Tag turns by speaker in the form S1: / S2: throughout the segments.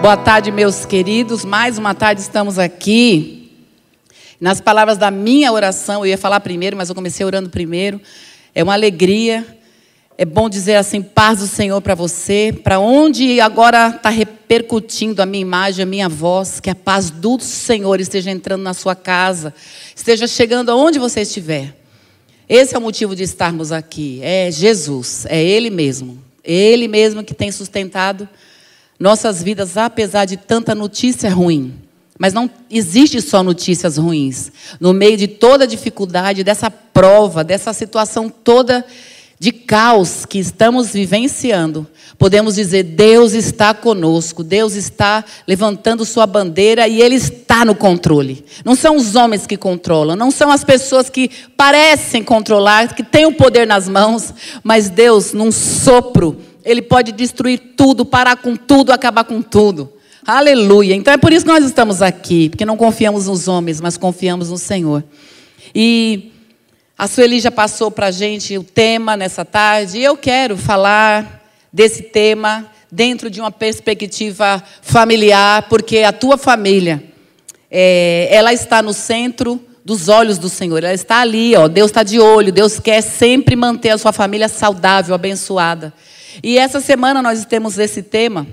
S1: Boa tarde, meus queridos. Mais uma tarde estamos aqui. Nas palavras da minha oração, eu ia falar primeiro, mas eu comecei orando primeiro. É uma alegria. É bom dizer assim, paz do Senhor para você, para onde agora está repercutindo a minha imagem, a minha voz, que a paz do Senhor esteja entrando na sua casa, esteja chegando aonde você estiver. Esse é o motivo de estarmos aqui. É Jesus, é Ele mesmo. Ele mesmo que tem sustentado nossas vidas, apesar de tanta notícia ruim. Mas não existe só notícias ruins. No meio de toda dificuldade, dessa prova, dessa situação toda de caos que estamos vivenciando, podemos dizer: Deus está conosco, Deus está levantando sua bandeira e Ele está no controle. Não são os homens que controlam, não são as pessoas que parecem controlar, que têm o poder nas mãos, mas Deus, num sopro, Ele pode destruir tudo, parar com tudo, acabar com tudo. Aleluia. Então é por isso que nós estamos aqui, porque não confiamos nos homens, mas confiamos no Senhor. E a Sueli já passou para a gente o tema nessa tarde, e eu quero falar desse tema dentro de uma perspectiva familiar, porque a tua família, é, ela está no centro dos olhos do Senhor, ela está ali, ó, Deus está de olho, Deus quer sempre manter a sua família saudável, abençoada. E essa semana nós temos esse tema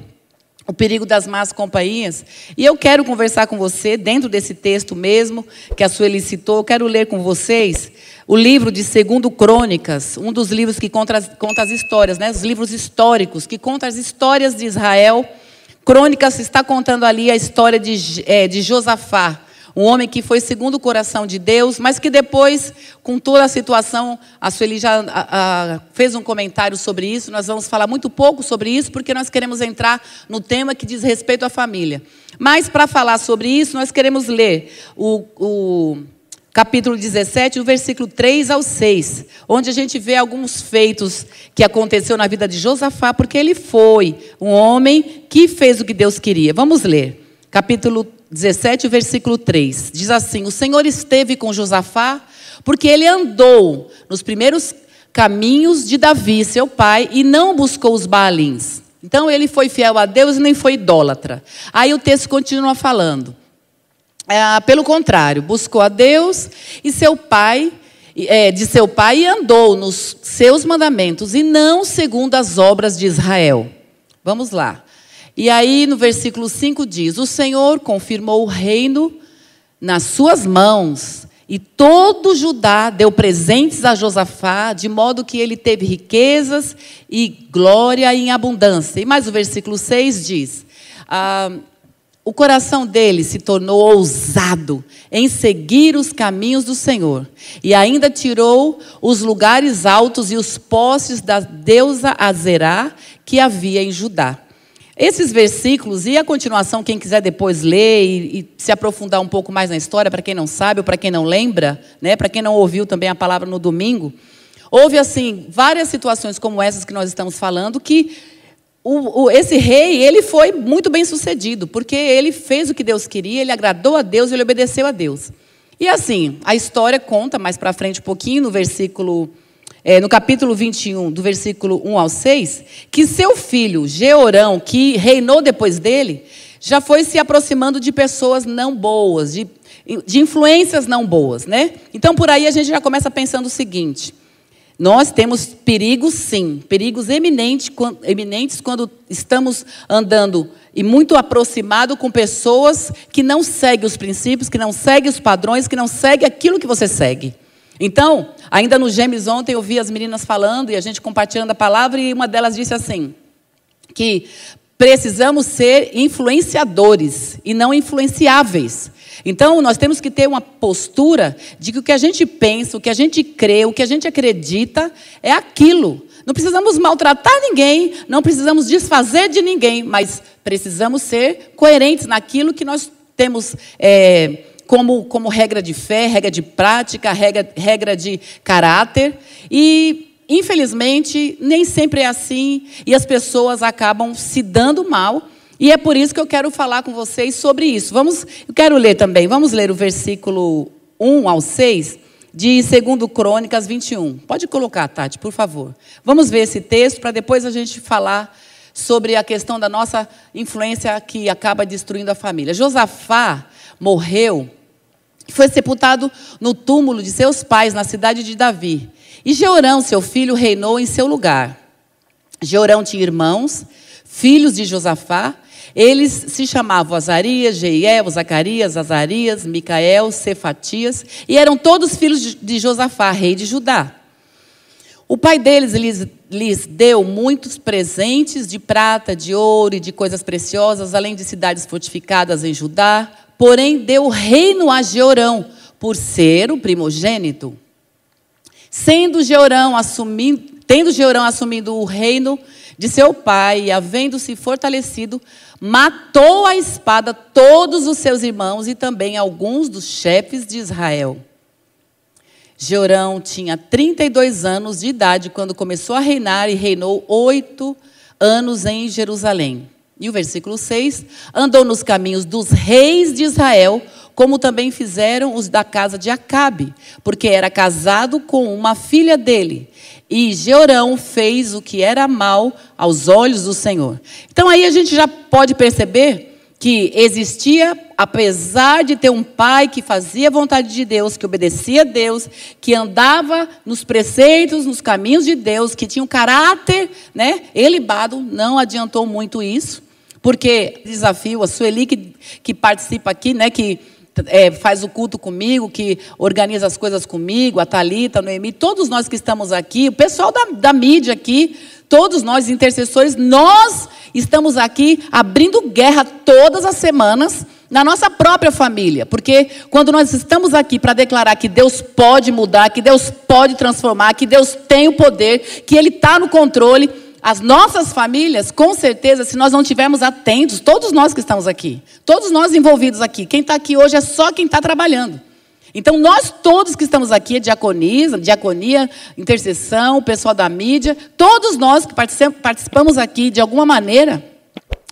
S1: o perigo das más companhias. E eu quero conversar com você, dentro desse texto mesmo, que a Sueli citou, eu quero ler com vocês o livro de Segundo Crônicas, um dos livros que conta as, conta as histórias, né? os livros históricos, que conta as histórias de Israel. Crônicas está contando ali a história de, é, de Josafá, um homem que foi segundo o coração de Deus, mas que depois, com toda a situação, a Sueli já a, a, fez um comentário sobre isso. Nós vamos falar muito pouco sobre isso, porque nós queremos entrar no tema que diz respeito à família. Mas, para falar sobre isso, nós queremos ler o, o capítulo 17, o versículo 3 ao 6, onde a gente vê alguns feitos que aconteceu na vida de Josafá, porque ele foi um homem que fez o que Deus queria. Vamos ler. Capítulo 17, versículo 3. Diz assim: O Senhor esteve com Josafá, porque ele andou nos primeiros caminhos de Davi, seu pai, e não buscou os Baalins. Então ele foi fiel a Deus e nem foi idólatra. Aí o texto continua falando. É, pelo contrário, buscou a Deus e seu pai, é, de seu pai, e andou nos seus mandamentos, e não segundo as obras de Israel. Vamos lá. E aí no versículo 5 diz: O Senhor confirmou o reino nas suas mãos, e todo Judá deu presentes a Josafá, de modo que ele teve riquezas e glória em abundância. E mais o versículo 6 diz: ah, O coração dele se tornou ousado em seguir os caminhos do Senhor, e ainda tirou os lugares altos e os postes da deusa Azerá que havia em Judá. Esses versículos e a continuação, quem quiser depois ler e, e se aprofundar um pouco mais na história, para quem não sabe ou para quem não lembra, né, para quem não ouviu também a palavra no domingo, houve assim várias situações como essas que nós estamos falando que o, o, esse rei ele foi muito bem sucedido porque ele fez o que Deus queria, ele agradou a Deus, ele obedeceu a Deus. E assim a história conta mais para frente um pouquinho no versículo é, no capítulo 21, do versículo 1 ao 6, que seu filho, Georão, que reinou depois dele, já foi se aproximando de pessoas não boas, de, de influências não boas, né? Então, por aí a gente já começa pensando o seguinte: nós temos perigos, sim, perigos eminentes, eminentes quando estamos andando e muito aproximado com pessoas que não seguem os princípios, que não seguem os padrões, que não seguem aquilo que você segue. Então, ainda no Gêmeos ontem eu vi as meninas falando e a gente compartilhando a palavra e uma delas disse assim: que precisamos ser influenciadores e não influenciáveis. Então, nós temos que ter uma postura de que o que a gente pensa, o que a gente crê, o que a gente acredita é aquilo. Não precisamos maltratar ninguém, não precisamos desfazer de ninguém, mas precisamos ser coerentes naquilo que nós temos. É, como, como regra de fé, regra de prática, regra, regra de caráter. E, infelizmente, nem sempre é assim e as pessoas acabam se dando mal. E é por isso que eu quero falar com vocês sobre isso. Vamos, eu quero ler também, vamos ler o versículo 1 ao 6 de 2 Crônicas 21. Pode colocar, Tati, por favor. Vamos ver esse texto para depois a gente falar sobre a questão da nossa influência que acaba destruindo a família. Josafá morreu e foi sepultado no túmulo de seus pais na cidade de Davi. E Jeorão, seu filho, reinou em seu lugar. Jeorão tinha irmãos, filhos de Josafá. Eles se chamavam Azarias, Jeiel, Zacarias, Azarias, Micael, Cefatias, e eram todos filhos de Josafá, rei de Judá. O pai deles lhes, lhes, deu muitos presentes de prata, de ouro e de coisas preciosas, além de cidades fortificadas em Judá. Porém, deu o reino a Jeorão, por ser o primogênito. Sendo Jeorão assumindo, tendo Jeorão assumido o reino de seu pai e havendo-se fortalecido, matou a espada todos os seus irmãos e também alguns dos chefes de Israel. Jeorão tinha 32 anos de idade quando começou a reinar e reinou oito anos em Jerusalém. E o versículo 6: andou nos caminhos dos reis de Israel, como também fizeram os da casa de Acabe, porque era casado com uma filha dele. E Jeorão fez o que era mal aos olhos do Senhor. Então aí a gente já pode perceber que existia, apesar de ter um pai que fazia a vontade de Deus, que obedecia a Deus, que andava nos preceitos, nos caminhos de Deus, que tinha um caráter né, elibado, não adiantou muito isso, porque desafio, a Sueli que, que participa aqui, né, que é, faz o culto comigo, que organiza as coisas comigo, a Thalita, a Noemi, todos nós que estamos aqui, o pessoal da, da mídia aqui, todos nós intercessores, nós estamos aqui abrindo guerra todas as semanas na nossa própria família, porque quando nós estamos aqui para declarar que Deus pode mudar, que Deus pode transformar, que Deus tem o poder, que Ele está no controle, as nossas famílias, com certeza, se nós não estivermos atentos, todos nós que estamos aqui, todos nós envolvidos aqui, quem está aqui hoje é só quem está trabalhando. Então, nós todos que estamos aqui, diaconia, diaconia, intercessão, o pessoal da mídia, todos nós que participamos aqui de alguma maneira,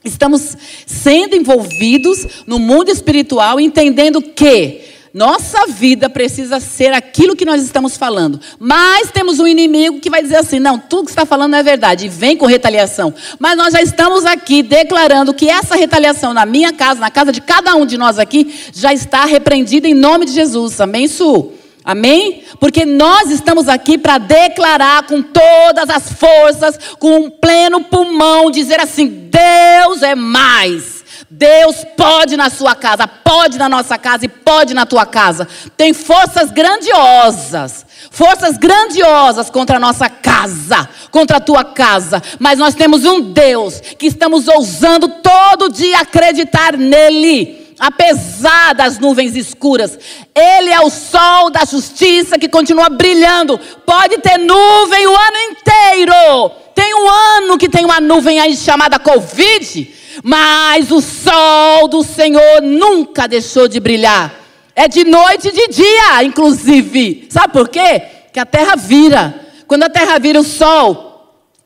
S1: estamos sendo envolvidos no mundo espiritual, entendendo que nossa vida precisa ser aquilo que nós estamos falando. Mas temos um inimigo que vai dizer assim: não, tudo que está falando não é verdade, e vem com retaliação. Mas nós já estamos aqui declarando que essa retaliação na minha casa, na casa de cada um de nós aqui, já está repreendida em nome de Jesus. Amém, Su? Amém? Porque nós estamos aqui para declarar com todas as forças, com um pleno pulmão, dizer assim: Deus é mais. Deus pode na sua casa, pode na nossa casa e pode na tua casa. Tem forças grandiosas, forças grandiosas contra a nossa casa, contra a tua casa. Mas nós temos um Deus que estamos ousando todo dia acreditar nele. Apesar das nuvens escuras, Ele é o sol da justiça que continua brilhando. Pode ter nuvem o ano inteiro. Tem um ano que tem uma nuvem aí chamada Covid mas o sol do Senhor nunca deixou de brilhar. É de noite e de dia, inclusive. Sabe por quê? Que a terra vira. Quando a terra vira, o sol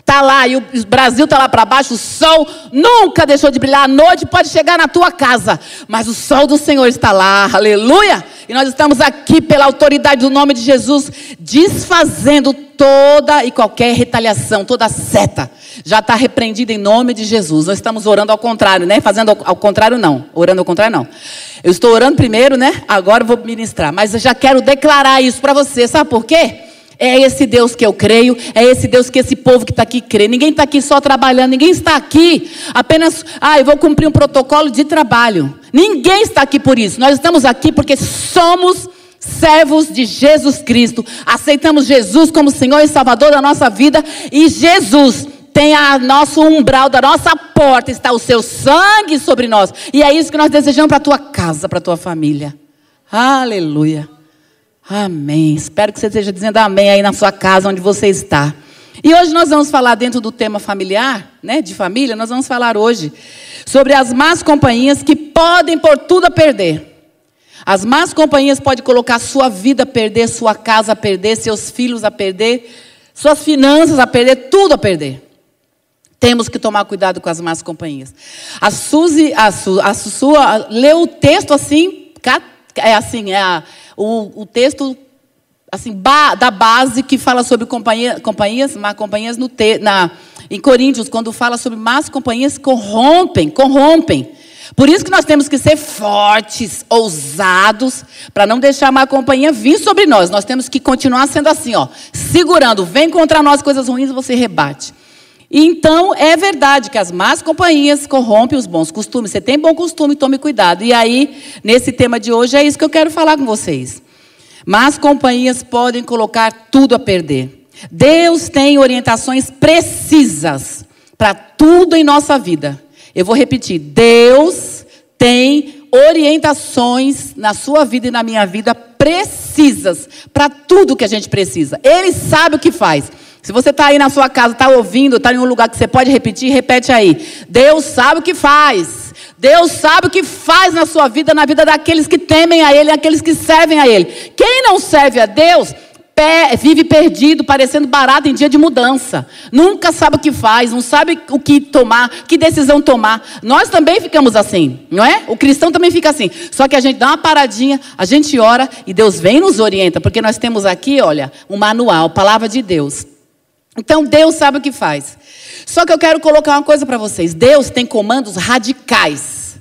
S1: está lá e o Brasil está lá para baixo, o sol nunca deixou de brilhar. A noite pode chegar na tua casa, mas o sol do Senhor está lá, aleluia. E nós estamos aqui pela autoridade do nome de Jesus, desfazendo toda e qualquer retaliação, toda seta. Já está repreendida em nome de Jesus. Nós estamos orando ao contrário, né? Fazendo ao contrário, não. Orando ao contrário, não. Eu estou orando primeiro, né? Agora eu vou ministrar. Mas eu já quero declarar isso para você. Sabe por quê? É esse Deus que eu creio, é esse Deus que esse povo que está aqui crê. Ninguém está aqui só trabalhando, ninguém está aqui apenas, ah, eu vou cumprir um protocolo de trabalho. Ninguém está aqui por isso. Nós estamos aqui porque somos servos de Jesus Cristo. Aceitamos Jesus como Senhor e Salvador da nossa vida e Jesus tem a nosso umbral da nossa porta, está o seu sangue sobre nós. E é isso que nós desejamos para a tua casa, para a tua família. Aleluia. Amém. Espero que você esteja dizendo amém aí na sua casa, onde você está. E hoje nós vamos falar dentro do tema familiar, né, de família, nós vamos falar hoje sobre as más companhias que podem por tudo a perder. As más companhias podem colocar sua vida a perder, sua casa a perder, seus filhos a perder, suas finanças a perder, tudo a perder. Temos que tomar cuidado com as más companhias. A Suzy, a, Su, a leu o texto assim, é assim, é a, o, o texto assim, ba, da base que fala sobre companhia, companhias, má companhias no te, na, em Coríntios, quando fala sobre más companhias, corrompem, corrompem. Por isso que nós temos que ser fortes, ousados, para não deixar a má companhia vir sobre nós. Nós temos que continuar sendo assim, ó, segurando. Vem contra nós coisas ruins, você rebate. Então, é verdade que as más companhias corrompem os bons costumes. Você tem bom costume, tome cuidado. E aí, nesse tema de hoje, é isso que eu quero falar com vocês. Más companhias podem colocar tudo a perder. Deus tem orientações precisas para tudo em nossa vida. Eu vou repetir: Deus tem orientações na sua vida e na minha vida precisas para tudo que a gente precisa. Ele sabe o que faz. Se você está aí na sua casa, está ouvindo, está em um lugar que você pode repetir, repete aí. Deus sabe o que faz. Deus sabe o que faz na sua vida, na vida daqueles que temem a Ele, aqueles que servem a Ele. Quem não serve a Deus vive perdido, parecendo barato em dia de mudança. Nunca sabe o que faz, não sabe o que tomar, que decisão tomar. Nós também ficamos assim, não é? O cristão também fica assim. Só que a gente dá uma paradinha, a gente ora e Deus vem e nos orienta, porque nós temos aqui, olha, um manual, palavra de Deus. Então Deus sabe o que faz. Só que eu quero colocar uma coisa para vocês: Deus tem comandos radicais.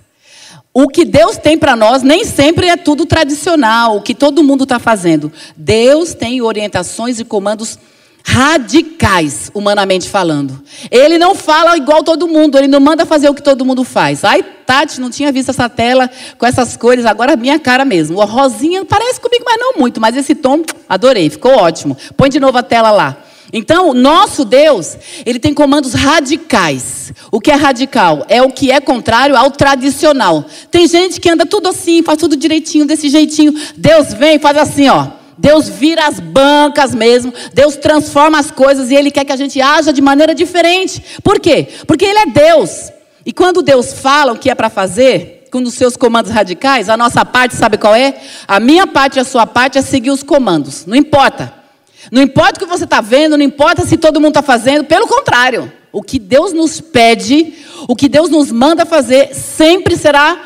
S1: O que Deus tem para nós nem sempre é tudo tradicional, o que todo mundo está fazendo. Deus tem orientações e comandos radicais, humanamente falando. Ele não fala igual todo mundo, ele não manda fazer o que todo mundo faz. Ai, Tati, não tinha visto essa tela com essas cores, agora minha cara mesmo. A rosinha parece comigo, mas não muito, mas esse tom, adorei, ficou ótimo. Põe de novo a tela lá. Então, o nosso Deus, ele tem comandos radicais. O que é radical? É o que é contrário ao tradicional. Tem gente que anda tudo assim, faz tudo direitinho, desse jeitinho. Deus vem e faz assim, ó. Deus vira as bancas mesmo. Deus transforma as coisas e ele quer que a gente haja de maneira diferente. Por quê? Porque ele é Deus. E quando Deus fala o que é para fazer, com os seus comandos radicais, a nossa parte, sabe qual é? A minha parte e a sua parte é seguir os comandos. Não importa. Não importa o que você está vendo, não importa se todo mundo está fazendo, pelo contrário, o que Deus nos pede, o que Deus nos manda fazer, sempre será,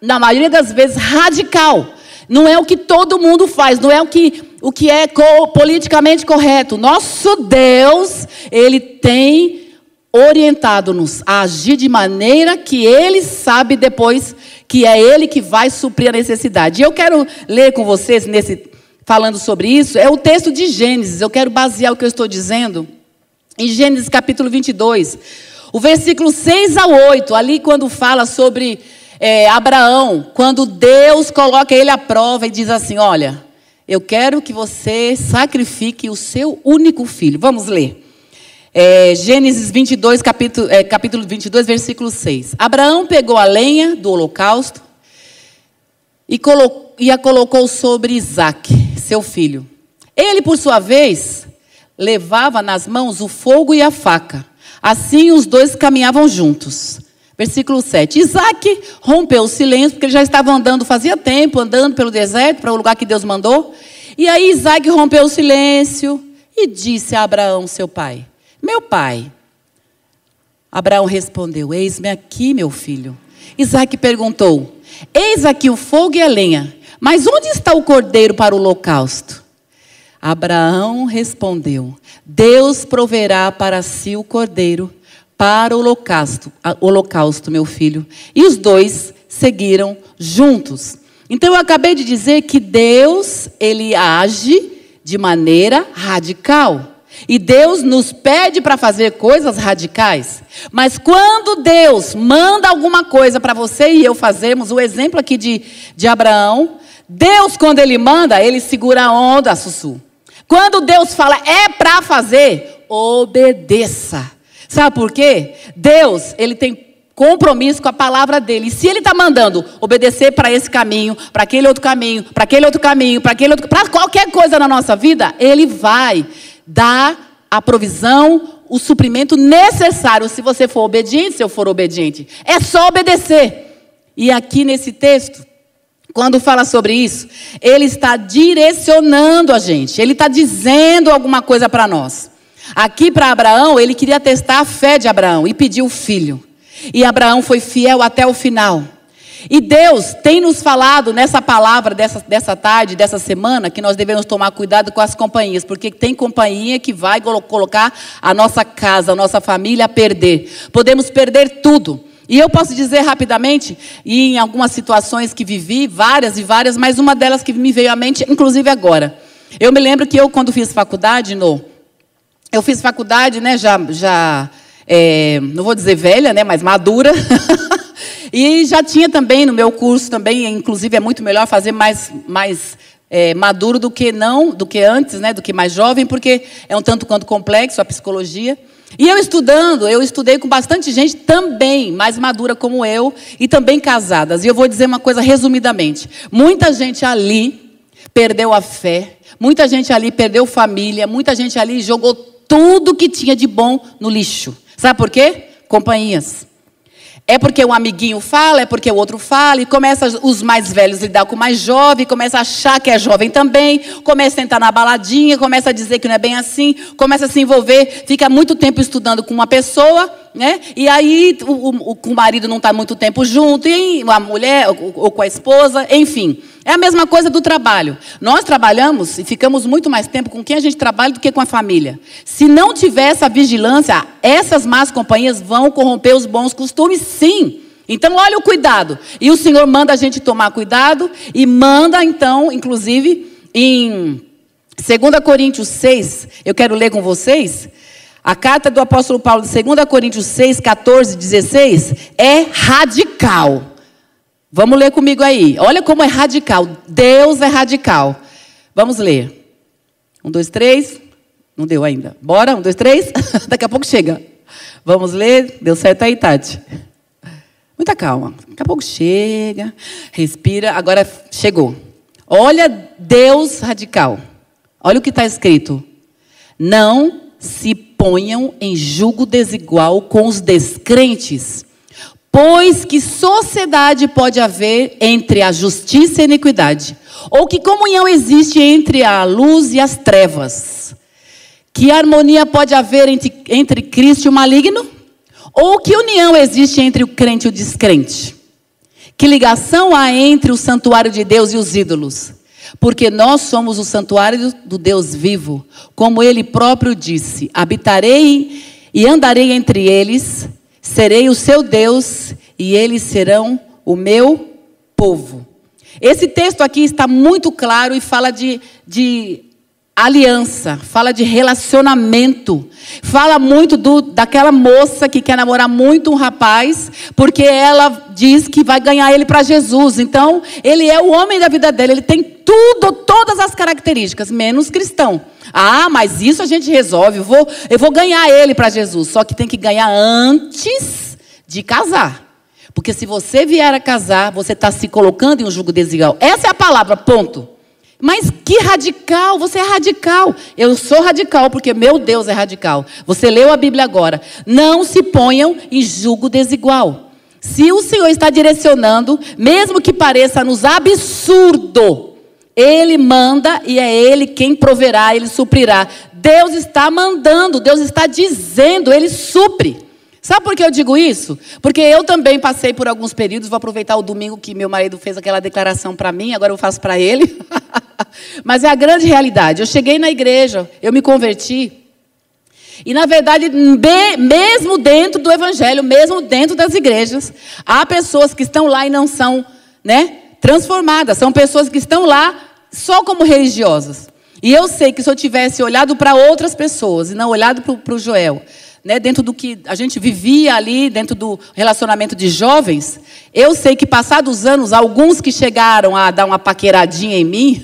S1: na maioria das vezes, radical. Não é o que todo mundo faz, não é o que, o que é co politicamente correto. Nosso Deus, Ele tem orientado-nos a agir de maneira que Ele sabe depois que é Ele que vai suprir a necessidade. E eu quero ler com vocês nesse falando sobre isso é o texto de Gênesis. Eu quero basear o que eu estou dizendo em Gênesis capítulo 22, o versículo 6 a 8, ali quando fala sobre é, Abraão, quando Deus coloca ele à prova e diz assim: Olha, eu quero que você sacrifique o seu único filho. Vamos ler. É, Gênesis 22, capítulo, é, capítulo 22, versículo 6. Abraão pegou a lenha do holocausto e, colocou, e a colocou sobre Isaac seu filho. Ele, por sua vez, levava nas mãos o fogo e a faca. Assim os dois caminhavam juntos. Versículo 7. Isaac rompeu o silêncio, porque ele já estava andando, fazia tempo, andando pelo deserto, para o lugar que Deus mandou. E aí Isaac rompeu o silêncio e disse a Abraão, seu pai: Meu pai. Abraão respondeu: Eis-me aqui, meu filho. Isaac perguntou: Eis aqui o fogo e a lenha, mas onde está o cordeiro para o holocausto? Abraão respondeu: Deus proverá para si o cordeiro para o holocausto, holocausto, meu filho. E os dois seguiram juntos. Então eu acabei de dizer que Deus, ele age de maneira radical. E Deus nos pede para fazer coisas radicais. Mas quando Deus manda alguma coisa para você e eu fazermos, o exemplo aqui de, de Abraão, Deus, quando Ele manda, Ele segura a onda, Sussu. Quando Deus fala é para fazer, obedeça. Sabe por quê? Deus, Ele tem compromisso com a palavra dele. E se ele está mandando obedecer para esse caminho, para aquele outro caminho, para aquele outro caminho, para aquele outro, para qualquer coisa na nossa vida, ele vai dar a provisão, o suprimento necessário se você for obediente, se eu for obediente. É só obedecer. E aqui nesse texto, quando fala sobre isso, ele está direcionando a gente, ele está dizendo alguma coisa para nós. Aqui para Abraão, ele queria testar a fé de Abraão e pediu o filho. E Abraão foi fiel até o final. E Deus tem nos falado nessa palavra dessa, dessa tarde, dessa semana, que nós devemos tomar cuidado com as companhias, porque tem companhia que vai colocar a nossa casa, a nossa família a perder. Podemos perder tudo. E eu posso dizer rapidamente, e em algumas situações que vivi, várias e várias, mas uma delas que me veio à mente, inclusive agora. Eu me lembro que eu, quando fiz faculdade, no, eu fiz faculdade, né, já, já é, não vou dizer velha, né, mas madura. E já tinha também no meu curso também, inclusive é muito melhor fazer mais, mais é, maduro do que não, do que antes, né, do que mais jovem, porque é um tanto quanto complexo a psicologia. E eu estudando, eu estudei com bastante gente também mais madura como eu e também casadas. E eu vou dizer uma coisa resumidamente: muita gente ali perdeu a fé, muita gente ali perdeu família, muita gente ali jogou tudo que tinha de bom no lixo. Sabe por quê? Companhias. É porque um amiguinho fala, é porque o outro fala, e começa os mais velhos lidar com o mais jovem, começa a achar que é jovem também, começa a entrar na baladinha, começa a dizer que não é bem assim, começa a se envolver, fica muito tempo estudando com uma pessoa, né? E aí o, o, o marido não está muito tempo junto, e a mulher, ou, ou com a esposa, enfim. É a mesma coisa do trabalho. Nós trabalhamos e ficamos muito mais tempo com quem a gente trabalha do que com a família. Se não tiver essa vigilância, essas más companhias vão corromper os bons costumes, sim. Então, olha o cuidado. E o Senhor manda a gente tomar cuidado e manda, então, inclusive, em 2 Coríntios 6, eu quero ler com vocês. A carta do apóstolo Paulo, 2 Coríntios 6, 14, 16, é radical. Vamos ler comigo aí. Olha como é radical. Deus é radical. Vamos ler. Um, dois, três. Não deu ainda. Bora? Um, dois, três. Daqui a pouco chega. Vamos ler. Deu certo aí, Tati. Muita calma. Daqui a pouco chega. Respira. Agora chegou. Olha Deus radical. Olha o que está escrito. Não se ponham em julgo desigual com os descrentes Pois que sociedade pode haver entre a justiça e a iniquidade? Ou que comunhão existe entre a luz e as trevas? Que harmonia pode haver entre, entre Cristo e o maligno? Ou que união existe entre o crente e o descrente? Que ligação há entre o santuário de Deus e os ídolos? Porque nós somos o santuário do Deus vivo, como ele próprio disse: habitarei e andarei entre eles Serei o seu Deus e eles serão o meu povo. Esse texto aqui está muito claro e fala de, de aliança, fala de relacionamento, fala muito do, daquela moça que quer namorar muito um rapaz, porque ela diz que vai ganhar ele para Jesus. Então, ele é o homem da vida dela, ele tem tudo, todas as características, menos cristão. Ah, mas isso a gente resolve, eu vou, eu vou ganhar ele para Jesus. Só que tem que ganhar antes de casar. Porque se você vier a casar, você está se colocando em um jugo desigual. Essa é a palavra, ponto. Mas que radical, você é radical. Eu sou radical porque meu Deus é radical. Você leu a Bíblia agora. Não se ponham em jugo desigual. Se o Senhor está direcionando, mesmo que pareça nos absurdo, Ele manda e é Ele quem proverá, Ele suprirá. Deus está mandando, Deus está dizendo, Ele supre. Sabe por que eu digo isso? Porque eu também passei por alguns períodos, vou aproveitar o domingo que meu marido fez aquela declaração para mim, agora eu faço para ele. Mas é a grande realidade. Eu cheguei na igreja, eu me converti. E, na verdade, mesmo dentro do evangelho, mesmo dentro das igrejas, há pessoas que estão lá e não são né, transformadas. São pessoas que estão lá só como religiosas. E eu sei que se eu tivesse olhado para outras pessoas e não olhado para o Joel, né, dentro do que a gente vivia ali, dentro do relacionamento de jovens, eu sei que passados anos, alguns que chegaram a dar uma paqueradinha em mim,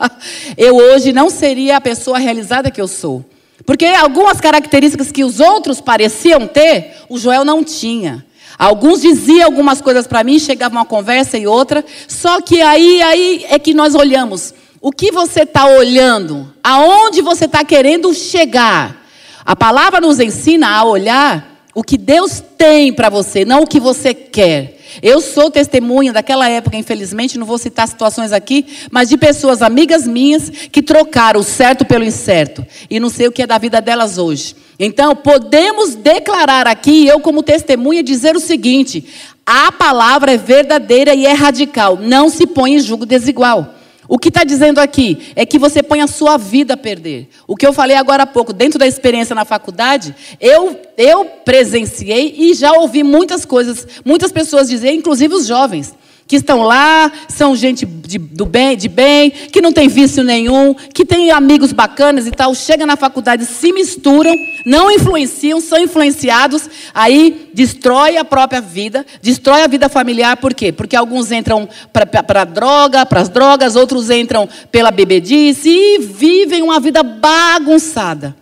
S1: eu hoje não seria a pessoa realizada que eu sou. Porque algumas características que os outros pareciam ter, o Joel não tinha. Alguns diziam algumas coisas para mim, chegava uma conversa e outra, só que aí, aí é que nós olhamos. O que você está olhando? Aonde você está querendo chegar? A palavra nos ensina a olhar o que Deus tem para você, não o que você quer. Eu sou testemunha daquela época, infelizmente, não vou citar situações aqui, mas de pessoas amigas minhas que trocaram o certo pelo incerto. E não sei o que é da vida delas hoje. Então, podemos declarar aqui, eu como testemunha, dizer o seguinte: a palavra é verdadeira e é radical. Não se põe em julgo desigual. O que está dizendo aqui é que você põe a sua vida a perder. O que eu falei agora há pouco, dentro da experiência na faculdade, eu, eu presenciei e já ouvi muitas coisas, muitas pessoas dizer, inclusive os jovens que estão lá, são gente de, do bem, de bem, que não tem vício nenhum, que tem amigos bacanas e tal, chega na faculdade, se misturam, não influenciam, são influenciados, aí destrói a própria vida, destrói a vida familiar, por quê? Porque alguns entram para a droga, para as drogas, outros entram pela bebedice e vivem uma vida bagunçada.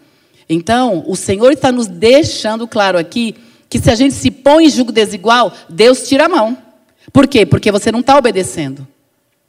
S1: Então, o Senhor está nos deixando claro aqui que se a gente se põe em julgo desigual, Deus tira a mão. Por quê? Porque você não está obedecendo.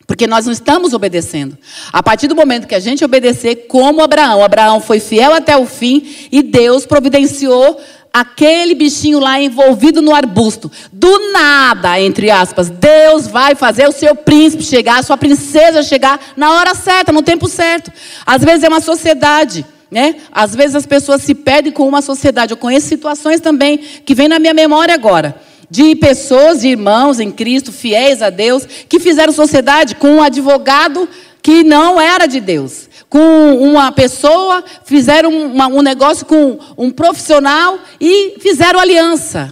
S1: Porque nós não estamos obedecendo. A partir do momento que a gente obedecer, como Abraão, Abraão foi fiel até o fim e Deus providenciou aquele bichinho lá envolvido no arbusto. Do nada, entre aspas, Deus vai fazer o seu príncipe chegar, a sua princesa chegar na hora certa, no tempo certo. Às vezes é uma sociedade. Né? Às vezes as pessoas se perdem com uma sociedade. Eu conheço situações também que vem na minha memória agora de pessoas, de irmãos em Cristo, fiéis a Deus, que fizeram sociedade com um advogado que não era de Deus. Com uma pessoa, fizeram uma, um negócio com um profissional e fizeram aliança.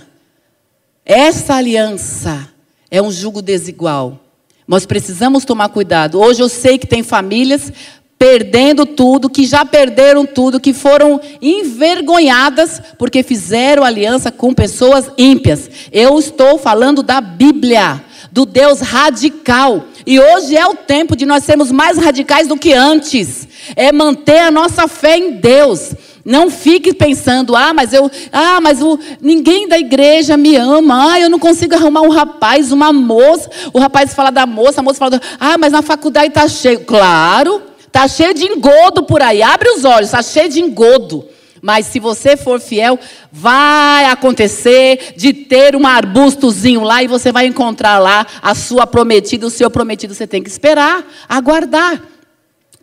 S1: Essa aliança é um jugo desigual. Nós precisamos tomar cuidado. Hoje eu sei que tem famílias perdendo tudo, que já perderam tudo, que foram envergonhadas porque fizeram aliança com pessoas ímpias. Eu estou falando da Bíblia, do Deus radical. E hoje é o tempo de nós sermos mais radicais do que antes. É manter a nossa fé em Deus. Não fique pensando, ah, mas eu, ah, mas o, ninguém da igreja me ama, ah, eu não consigo arrumar um rapaz, uma moça. O rapaz fala da moça, a moça fala, ah, mas na faculdade está cheio. Claro, Está cheio de engodo por aí. Abre os olhos, está cheio de engodo. Mas se você for fiel, vai acontecer de ter um arbustozinho lá e você vai encontrar lá a sua prometida, o seu prometido. Você tem que esperar, aguardar.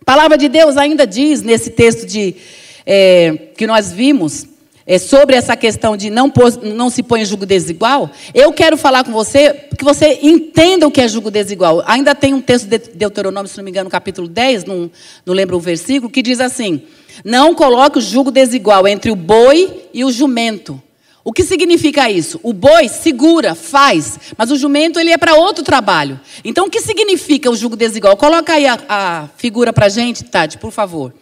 S1: A palavra de Deus ainda diz nesse texto de, é, que nós vimos, é, sobre essa questão de não, pôs, não se põe julgo desigual, eu quero falar com você, que você entenda o que é julgo desigual. Ainda tem um texto de Deuteronômio, se não me engano, no capítulo 10, não, não lembro o versículo, que diz assim: Não coloque o julgo desigual entre o boi e o jumento. O que significa isso? O boi segura, faz, mas o jumento ele é para outro trabalho. Então, o que significa o julgo desigual? Coloca aí a, a figura para gente, Tati, por favor.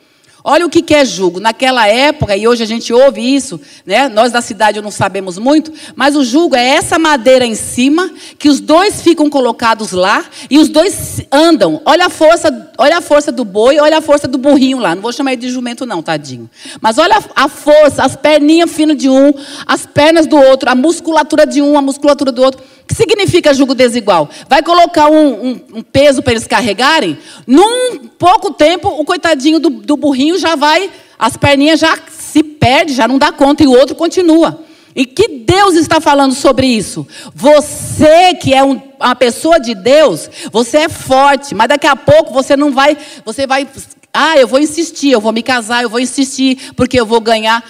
S1: Olha o que é jugo. Naquela época, e hoje a gente ouve isso, né? nós da cidade não sabemos muito, mas o jugo é essa madeira em cima, que os dois ficam colocados lá, e os dois andam. Olha a força, olha a força do boi, olha a força do burrinho lá. Não vou chamar ele de jumento, não, tadinho. Mas olha a força, as perninhas finas de um, as pernas do outro, a musculatura de um, a musculatura do outro. Que significa jugo desigual? Vai colocar um, um, um peso para eles carregarem? Num pouco tempo, o coitadinho do, do burrinho já vai, as perninhas já se perde, já não dá conta, e o outro continua. E que Deus está falando sobre isso? Você que é um, uma pessoa de Deus, você é forte, mas daqui a pouco você não vai, você vai, ah, eu vou insistir, eu vou me casar, eu vou insistir, porque eu vou ganhar.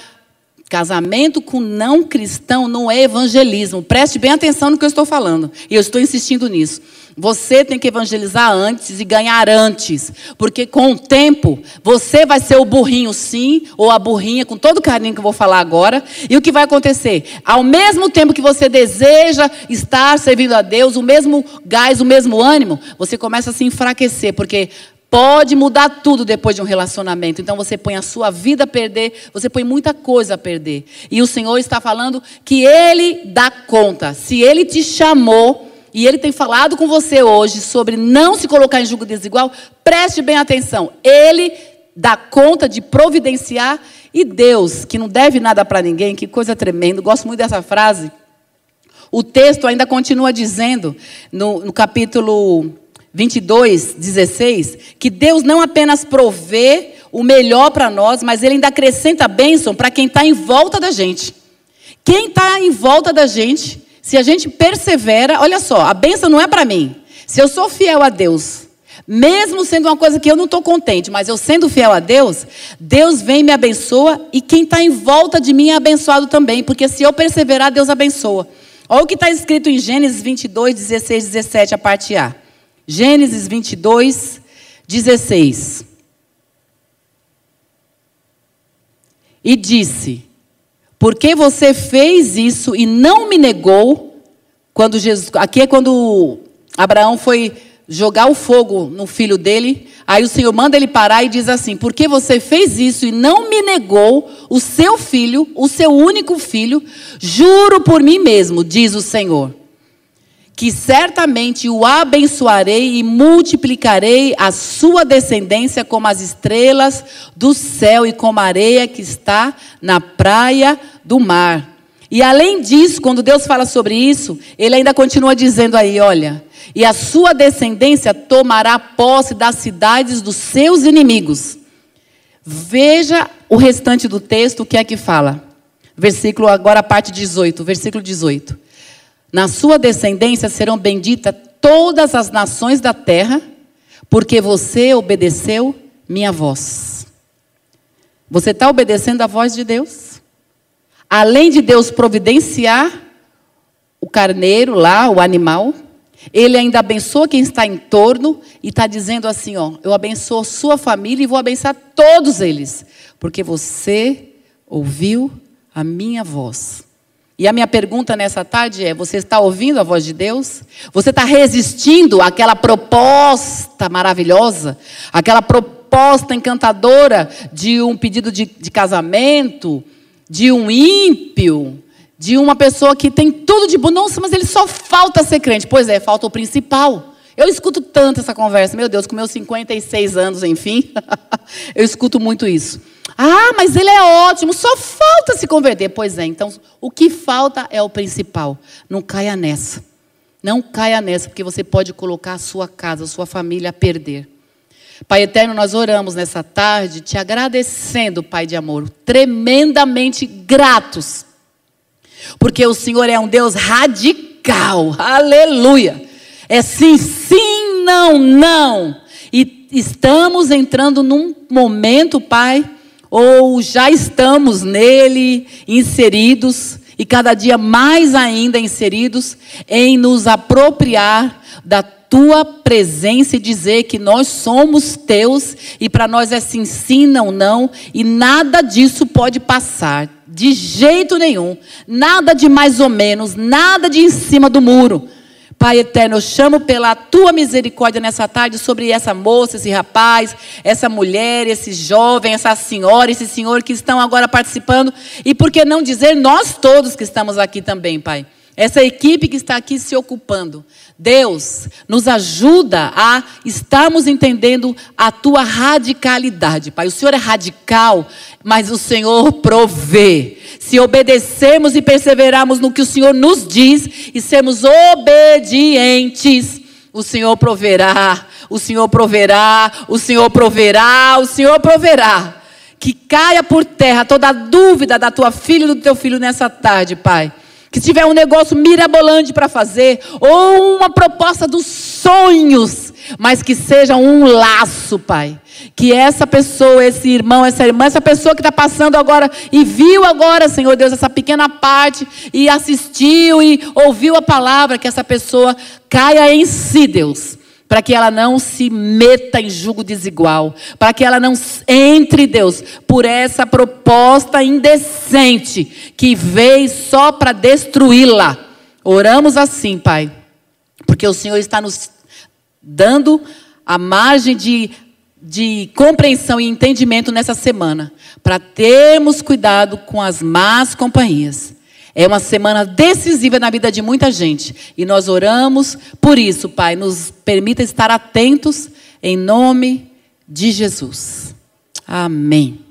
S1: Casamento com não cristão não é evangelismo. Preste bem atenção no que eu estou falando. E eu estou insistindo nisso. Você tem que evangelizar antes e ganhar antes. Porque com o tempo, você vai ser o burrinho sim, ou a burrinha, com todo o carinho que eu vou falar agora. E o que vai acontecer? Ao mesmo tempo que você deseja estar servindo a Deus, o mesmo gás, o mesmo ânimo, você começa a se enfraquecer. Porque Pode mudar tudo depois de um relacionamento. Então você põe a sua vida a perder, você põe muita coisa a perder. E o Senhor está falando que Ele dá conta. Se Ele te chamou e Ele tem falado com você hoje sobre não se colocar em julgo desigual, preste bem atenção. Ele dá conta de providenciar e Deus, que não deve nada para ninguém, que coisa tremenda. Gosto muito dessa frase. O texto ainda continua dizendo, no, no capítulo 22, 16, que Deus não apenas provê o melhor para nós, mas Ele ainda acrescenta bênção para quem está em volta da gente. quem está em volta da gente, se a gente persevera, olha só, a benção não é para mim. Se eu sou fiel a Deus, mesmo sendo uma coisa que eu não estou contente, mas eu sendo fiel a Deus, Deus vem e me abençoa e quem está em volta de mim é abençoado também, porque se eu perseverar, Deus abençoa. Olha o que está escrito em Gênesis 22, 16, 17, a parte A. Gênesis 22, 16. E disse: Por que você fez isso e não me negou? Quando Jesus, aqui é quando Abraão foi jogar o fogo no filho dele. Aí o Senhor manda ele parar e diz assim: Porque você fez isso e não me negou o seu filho, o seu único filho, juro por mim mesmo, diz o Senhor, que certamente o abençoarei e multiplicarei a sua descendência como as estrelas do céu e como a areia que está na praia do mar. E além disso, quando Deus fala sobre isso, ele ainda continua dizendo aí: olha, e a sua descendência tomará posse das cidades dos seus inimigos. Veja o restante do texto, o que é que fala. Versículo, agora parte 18, versículo 18. Na sua descendência serão benditas todas as nações da terra, porque você obedeceu minha voz. Você está obedecendo a voz de Deus? Além de Deus providenciar o carneiro lá, o animal, ele ainda abençoa quem está em torno e está dizendo assim: ó, eu abençoo sua família e vou abençoar todos eles, porque você ouviu a minha voz. E a minha pergunta nessa tarde é: você está ouvindo a voz de Deus? Você está resistindo àquela proposta maravilhosa, aquela proposta encantadora de um pedido de, de casamento, de um ímpio, de uma pessoa que tem tudo de bom. Nossa, mas ele só falta ser crente. Pois é, falta o principal. Eu escuto tanto essa conversa, meu Deus, com meus 56 anos, enfim, eu escuto muito isso. Ah, mas ele é ótimo, só falta se converter. Pois é, então o que falta é o principal. Não caia nessa. Não caia nessa, porque você pode colocar a sua casa, a sua família a perder. Pai eterno, nós oramos nessa tarde, te agradecendo, Pai de amor, tremendamente gratos porque o Senhor é um Deus radical. Aleluia. É sim, sim, não, não. E estamos entrando num momento, Pai, ou já estamos nele inseridos e cada dia mais ainda inseridos em nos apropriar da tua presença e dizer que nós somos teus e para nós é sim, sim, não, não, e nada disso pode passar. De jeito nenhum. Nada de mais ou menos, nada de em cima do muro. Pai eterno, eu chamo pela tua misericórdia nessa tarde sobre essa moça, esse rapaz, essa mulher, esse jovem, essa senhora, esse senhor que estão agora participando. E por que não dizer nós todos que estamos aqui também, Pai? Essa equipe que está aqui se ocupando. Deus, nos ajuda a estarmos entendendo a tua radicalidade, Pai. O Senhor é radical, mas o Senhor provê. Se obedecermos e perseverarmos no que o Senhor nos diz e sermos obedientes, o Senhor proverá, o Senhor proverá, o Senhor proverá, o Senhor proverá. Que caia por terra toda dúvida da tua filha e do teu filho nessa tarde, Pai que tiver um negócio mirabolante para fazer, ou uma proposta dos sonhos, mas que seja um laço, Pai. Que essa pessoa, esse irmão, essa irmã, essa pessoa que está passando agora e viu agora, Senhor Deus, essa pequena parte e assistiu e ouviu a palavra, que essa pessoa caia em si, Deus para que ela não se meta em julgo desigual, para que ela não entre, Deus, por essa proposta indecente que veio só para destruí-la. Oramos assim, Pai, porque o Senhor está nos dando a margem de, de compreensão e entendimento nessa semana, para termos cuidado com as más companhias é uma semana decisiva na vida de muita gente. E nós oramos por isso, Pai. Nos permita estar atentos em nome de Jesus. Amém.